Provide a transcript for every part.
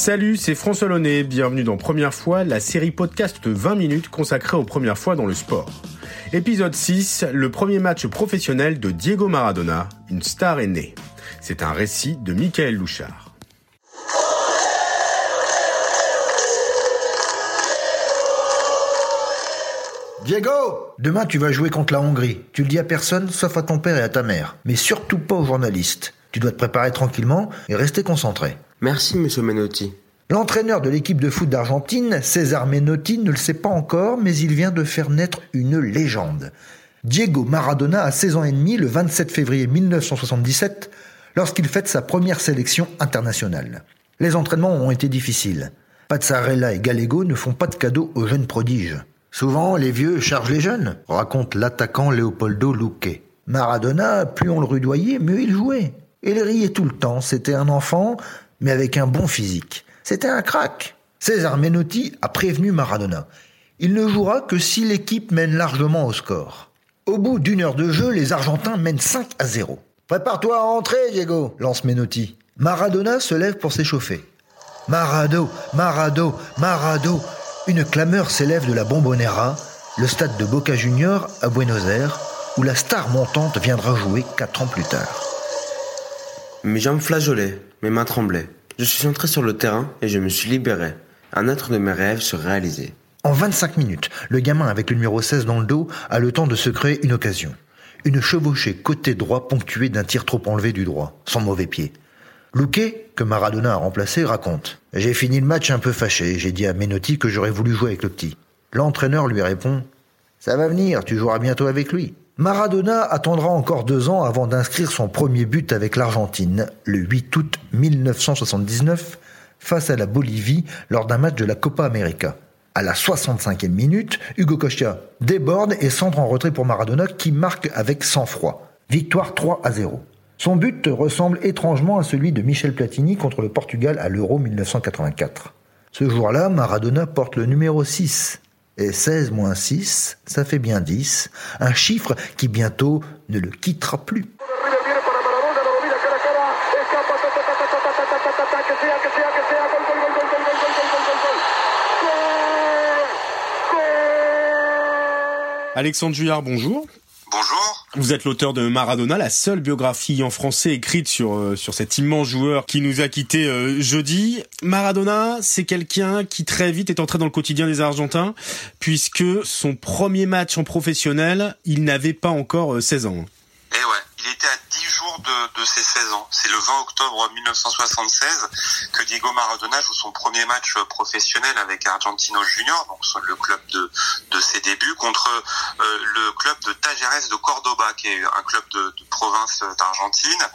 Salut, c'est François Launay. Bienvenue dans Première fois, la série podcast de 20 minutes consacrée aux premières fois dans le sport. Épisode 6, le premier match professionnel de Diego Maradona, une star est née. C'est un récit de Michael Louchard. Diego Demain tu vas jouer contre la Hongrie. Tu le dis à personne, sauf à ton père et à ta mère. Mais surtout pas aux journalistes. Tu dois te préparer tranquillement et rester concentré. Merci, monsieur Menotti. L'entraîneur de l'équipe de foot d'Argentine, César Menotti, ne le sait pas encore, mais il vient de faire naître une légende. Diego Maradona a 16 ans et demi le 27 février 1977, lorsqu'il fête sa première sélection internationale. Les entraînements ont été difficiles. Pazzarella et Gallego ne font pas de cadeaux aux jeunes prodiges. Souvent, les vieux chargent les jeunes, raconte l'attaquant Leopoldo Luque. Maradona, plus on le rudoyait, mieux il jouait. Il riait tout le temps, c'était un enfant, mais avec un bon physique. C'était un crack. César Menotti a prévenu Maradona. Il ne jouera que si l'équipe mène largement au score. Au bout d'une heure de jeu, les Argentins mènent 5 à 0. Prépare-toi à entrer, Diego, lance Menotti. Maradona se lève pour s'échauffer. Marado, Marado, Marado. Une clameur s'élève de la Bombonera, le stade de Boca Junior à Buenos Aires, où la star montante viendra jouer quatre ans plus tard. Mes jambes flageolaient, mes mains tremblaient. Je suis entré sur le terrain et je me suis libéré. Un autre de mes rêves se réalisait. En 25 minutes, le gamin avec le numéro 16 dans le dos a le temps de se créer une occasion. Une chevauchée côté droit ponctuée d'un tir trop enlevé du droit, sans mauvais pied. Luque, que Maradona a remplacé, raconte. J'ai fini le match un peu fâché, j'ai dit à Menotti que j'aurais voulu jouer avec le petit. L'entraîneur lui répond Ça va venir, tu joueras bientôt avec lui. Maradona attendra encore deux ans avant d'inscrire son premier but avec l'Argentine, le 8 août 1979, face à la Bolivie lors d'un match de la Copa América. À la 65e minute, Hugo Costa déborde et centre en retrait pour Maradona qui marque avec sang-froid. Victoire 3 à 0. Son but ressemble étrangement à celui de Michel Platini contre le Portugal à l'Euro 1984. Ce jour-là, Maradona porte le numéro 6. Et 16 moins 6, ça fait bien 10, un chiffre qui bientôt ne le quittera plus. Alexandre Juillard, bonjour. Bonjour. Vous êtes l'auteur de Maradona, la seule biographie en français écrite sur euh, sur cet immense joueur qui nous a quittés euh, jeudi. Maradona, c'est quelqu'un qui très vite est entré dans le quotidien des Argentins puisque son premier match en professionnel, il n'avait pas encore 16 euh, ans. Eh ouais, il était à 10 jours de, de ses 16 ans. C'est le 20 octobre 1976 que Diego Maradona joue son premier match professionnel avec Argentino Junior, donc le club de, de ses débuts, contre euh, le club de Tajeres de Cordoba, qui est un club de, province d'Argentine.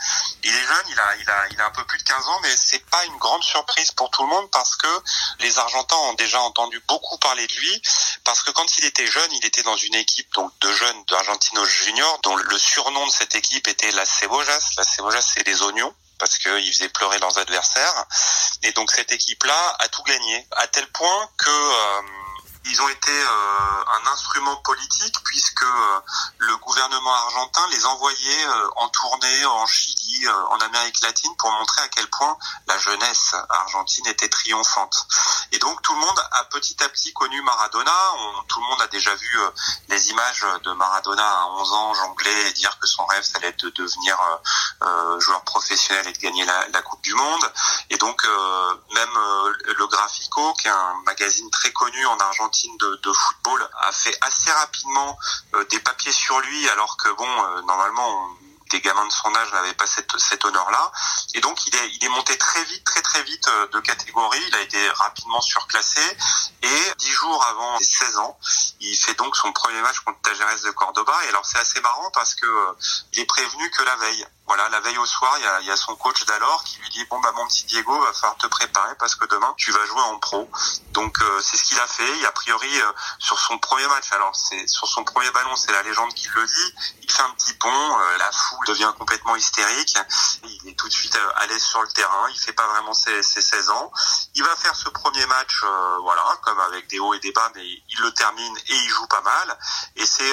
Il est jeune, il a, il, a, il a un peu plus de 15 ans, mais c'est pas une grande surprise pour tout le monde parce que les Argentins ont déjà entendu beaucoup parler de lui, parce que quand il était jeune, il était dans une équipe donc de jeunes d'Argentino Junior, dont le surnom de cette équipe était la Cebojas. La Cebojas, c'est les oignons parce qu'ils faisaient pleurer leurs adversaires. Et donc cette équipe-là a tout gagné, à tel point que euh, ils ont été euh, un instrument politique puisque euh, le gouvernement argentin les envoyait en tournée en Chili, euh, en Amérique latine pour montrer à quel point la jeunesse argentine était triomphante. Et donc tout le monde a petit à petit connu Maradona. On, tout le monde a déjà vu euh, les images de Maradona à 11 ans jongler et dire que son rêve, ça allait être de devenir euh, joueur professionnel et de gagner la, Coupe du Monde. Et donc même le Grafico, qui est un magazine très connu en Argentine, de, de, football a fait assez rapidement des papiers sur lui alors que bon normalement des gamins de son âge n'avaient pas cet honneur-là. Et donc il est, monté très vite, très très vite de catégorie. Il a été rapidement surclassé. Et dix jours avant ses 16 ans, il fait donc son premier match contre Tajeres de Cordoba. Et alors c'est assez marrant parce que il est prévenu que la veille. Voilà, la veille au soir, il y y a son coach d'alors qui lui dit bon bah mon petit Diego, va falloir te préparer parce que demain tu vas jouer en pro. Donc euh, c'est ce qu'il a fait. Et a priori euh, sur son premier match, alors c'est sur son premier ballon, c'est la légende qui le dit. Il fait un petit pont, euh, la foule devient complètement hystérique. Il est tout de suite à l'aise sur le terrain. Il fait pas vraiment ses, ses 16 ans. Il va faire ce premier match, voilà, comme avec des hauts et des bas, mais il le termine et il joue pas mal. Et c'est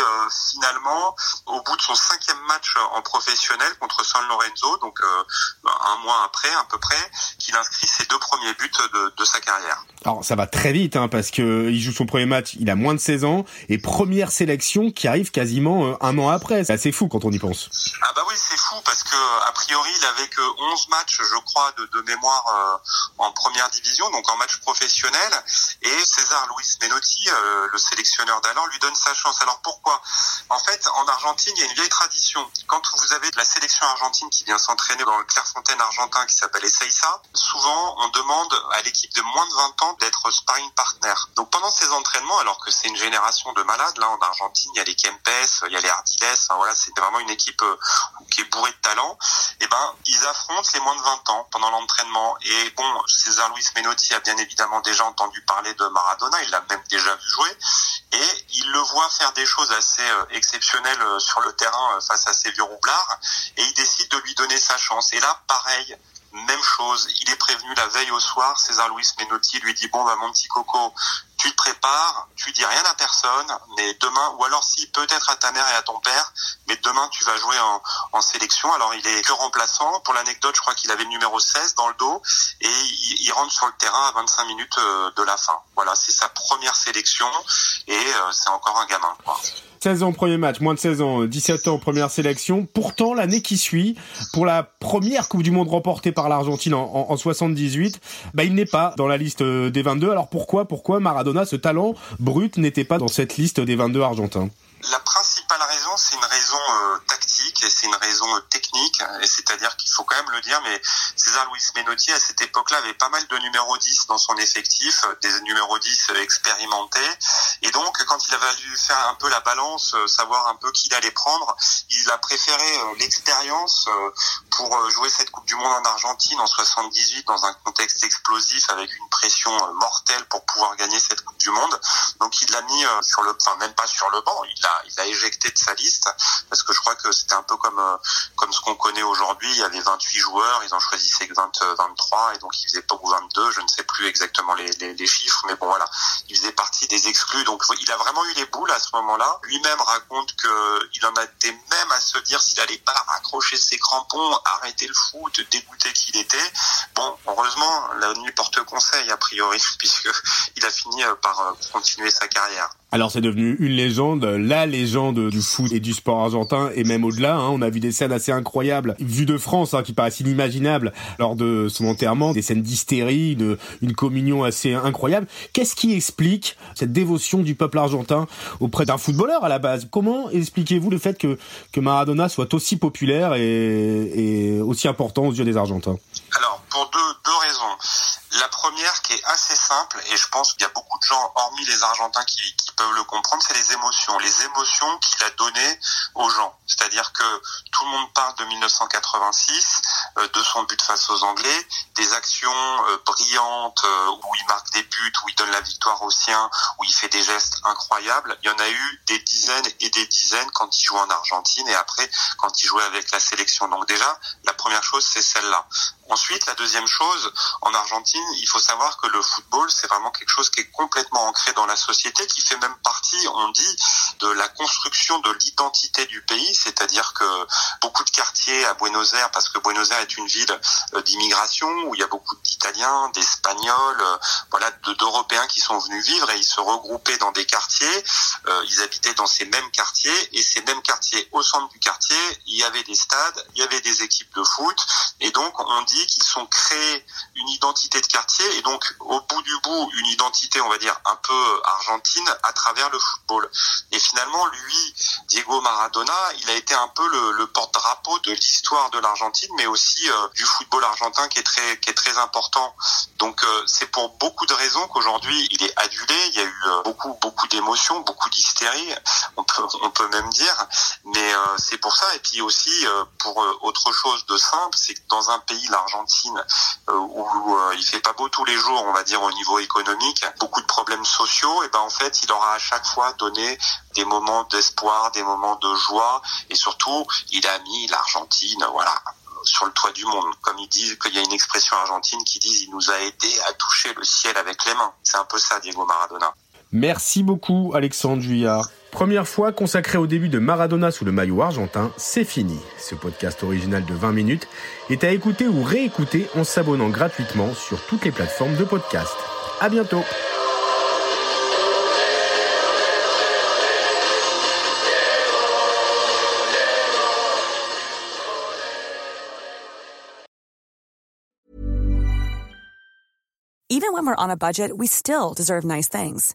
finalement au bout de son cinquième match en professionnel contre San Lorenzo, donc un mois après à peu près, qu'il inscrit ses deux premiers buts de, de sa carrière. Alors ça va très vite hein, parce que il joue son premier match, il a moins de 16 ans et première sélection qui arrive quasiment euh, un an après. C'est assez fou quand on y pense. Ah bah oui, c'est fou parce que a priori, il avait que 11 matchs, je crois, de, de mémoire euh, en première division, donc en match professionnel et César Luis Menotti, euh, le sélectionneur d'alors, lui donne sa chance. Alors pourquoi? En fait, en Argentine, il y a une vieille tradition. Quand vous avez de la sélection argentine qui vient s'entraîner dans le Clairefontaine argentin qui s'appelle Ezeiza, souvent on demande à l'équipe de moins de 20 ans d'être sparring partner. Donc pendant ces entraînements, alors que c'est une génération de malades, là en Argentine, il y a les Kempes, il y a les Ardiles, enfin, voilà, c'est vraiment une équipe euh, qui est bourrée de talent. Et eh ben, ils affrontent les moins de 20 ans pendant l'entraînement. Et bon, César Luis Menotti a bien évidemment déjà entendu parler de Maradona, il l'a même déjà vu jouer. Et il le voit faire des choses assez euh, exceptionnelles euh, sur le terrain face à ces vieux roublards. Et il décide de lui donner sa chance. Et là, pareil, même chose, il est prévenu la veille au soir, César Luis Menotti lui dit bon bah mon petit coco, tu te prépares, tu dis rien à personne, mais demain, ou alors si peut-être à ta mère et à ton père, mais demain tu vas jouer en, en sélection. Alors il est que remplaçant. Pour l'anecdote, je crois qu'il avait le numéro 16 dans le dos et il, il, rentre sur le terrain à 25 minutes euh, de la fin. Voilà, c'est sa première sélection et euh, c'est encore un gamin. Quoi. 16 ans premier match, moins de 16 ans, 17 ans première sélection. Pourtant, l'année qui suit, pour la première Coupe du Monde remportée par l'Argentine en, en, en, 78, bah, il n'est pas dans la liste euh, des 22. Alors pourquoi, pourquoi Maradona, ce talent brut, n'était pas dans cette liste des 22 Argentins. La principale raison, c'est une raison euh, tactique et c'est une raison euh, Et c'est-à-dire qu'il faut quand même le dire, mais César Luis Menotti, à cette époque-là, avait pas mal de numéros 10 dans son effectif, des numéros 10 expérimentés. Et donc, quand il a fallu faire un peu la balance, savoir un peu qui il allait prendre, il a préféré l'expérience pour jouer cette Coupe du Monde en Argentine en 78 dans un contexte explosif avec une pression mortelle pour pouvoir gagner cette Coupe du Monde. Donc il l'a mis sur le, enfin même pas sur le banc, il l'a, il l'a éjecté de sa liste parce que je crois que c'était un peu comme comme qu'on connaît aujourd'hui. Il y avait 28 joueurs, ils en choisissaient que 20, 23 et donc ils faisaient pas ou 22, je ne sais plus exactement les, chiffres, mais bon voilà, il faisait partie des exclus. Donc il a vraiment eu les boules à ce moment-là. Lui-même raconte que il en a été même à se dire s'il allait pas raccrocher ses crampons, arrêter le foot, dégoûté qu'il était. Bon, heureusement, la nuit porte conseil a priori, puisque il a fini par continuer sa carrière. Alors c'est devenu une légende, la légende du foot et du sport argentin et même au-delà. Hein, on a vu des scènes assez incroyables, vues de France, hein, qui paraissent inimaginables lors de son enterrement, des scènes d'hystérie, de, une communion assez incroyable. Qu'est-ce qui explique cette dévotion du peuple argentin auprès d'un footballeur à la base? Comment expliquez-vous le fait que, que Maradona soit aussi populaire et, aussi important aux yeux des Argentins? Alors pour deux, deux raisons. La première qui est assez simple et je pense qu'il y a beaucoup de gens, hormis les Argentins, qui peuvent le comprendre, c'est les émotions. Les émotions qu'il a données aux gens. C'est-à-dire que tout le monde parle de 1986, euh, de son but face aux Anglais, des actions euh, brillantes euh, où il marque des buts, où il donne la victoire aux siens, où il fait des gestes incroyables. Il y en a eu des dizaines et des dizaines quand il jouait en Argentine et après quand il jouait avec la sélection. Donc déjà, la première chose, c'est celle-là. Ensuite, la deuxième chose, en Argentine, il faut savoir que le football, c'est vraiment quelque chose qui est complètement ancré dans la société, qui fait même partie, on dit, de la construction de l'identité du pays, c'est-à-dire que beaucoup de quartiers à Buenos Aires, parce que Buenos Aires est une ville d'immigration, où il y a beaucoup d'Italiens, d'Espagnols, voilà, d'Européens qui sont venus vivre et ils se regroupaient dans des quartiers, ils habitaient dans ces mêmes quartiers, et ces mêmes quartiers, au centre du quartier, il y avait des stades, il y avait des équipes de foot, et donc on dit qu'ils sont créés une identité de quartier et donc au bout du bout une identité on va dire un peu argentine à travers le football. Et finalement, lui, Diego Maradona, il a été un peu le, porte-drapeau de l'histoire de l'Argentine, mais aussi euh, du football argentin qui est très qui est très important. Donc euh, c'est pour beaucoup de raisons qu'aujourd'hui il est adulé. Il y a eu euh, beaucoup beaucoup d'émotions, beaucoup d'hystérie, on peut on peut même dire. Mais c'est pour ça. Et puis aussi pour autre chose de simple, c'est que dans un pays, l'Argentine, il fait pas beau tous les jours, on va dire au niveau économique, beaucoup de problèmes sociaux, et ben en fait il aura à chaque fois donné des moments d'espoir, des moments de joie, et surtout il a mis l'Argentine, voilà, sur le toit du monde. Comme ils disent qu'il y a une expression argentine qui dit il nous a aidé à toucher le ciel avec les mains. C'est un peu ça, Diego Maradona. Merci beaucoup, Alexandre Juillard. Première fois consacrée au début de Maradona sous le maillot argentin, c'est fini. Ce podcast original de 20 minutes est à écouter ou réécouter en s'abonnant gratuitement sur toutes les plateformes de podcast. À bientôt! Even when we're on a budget, we still deserve nice things.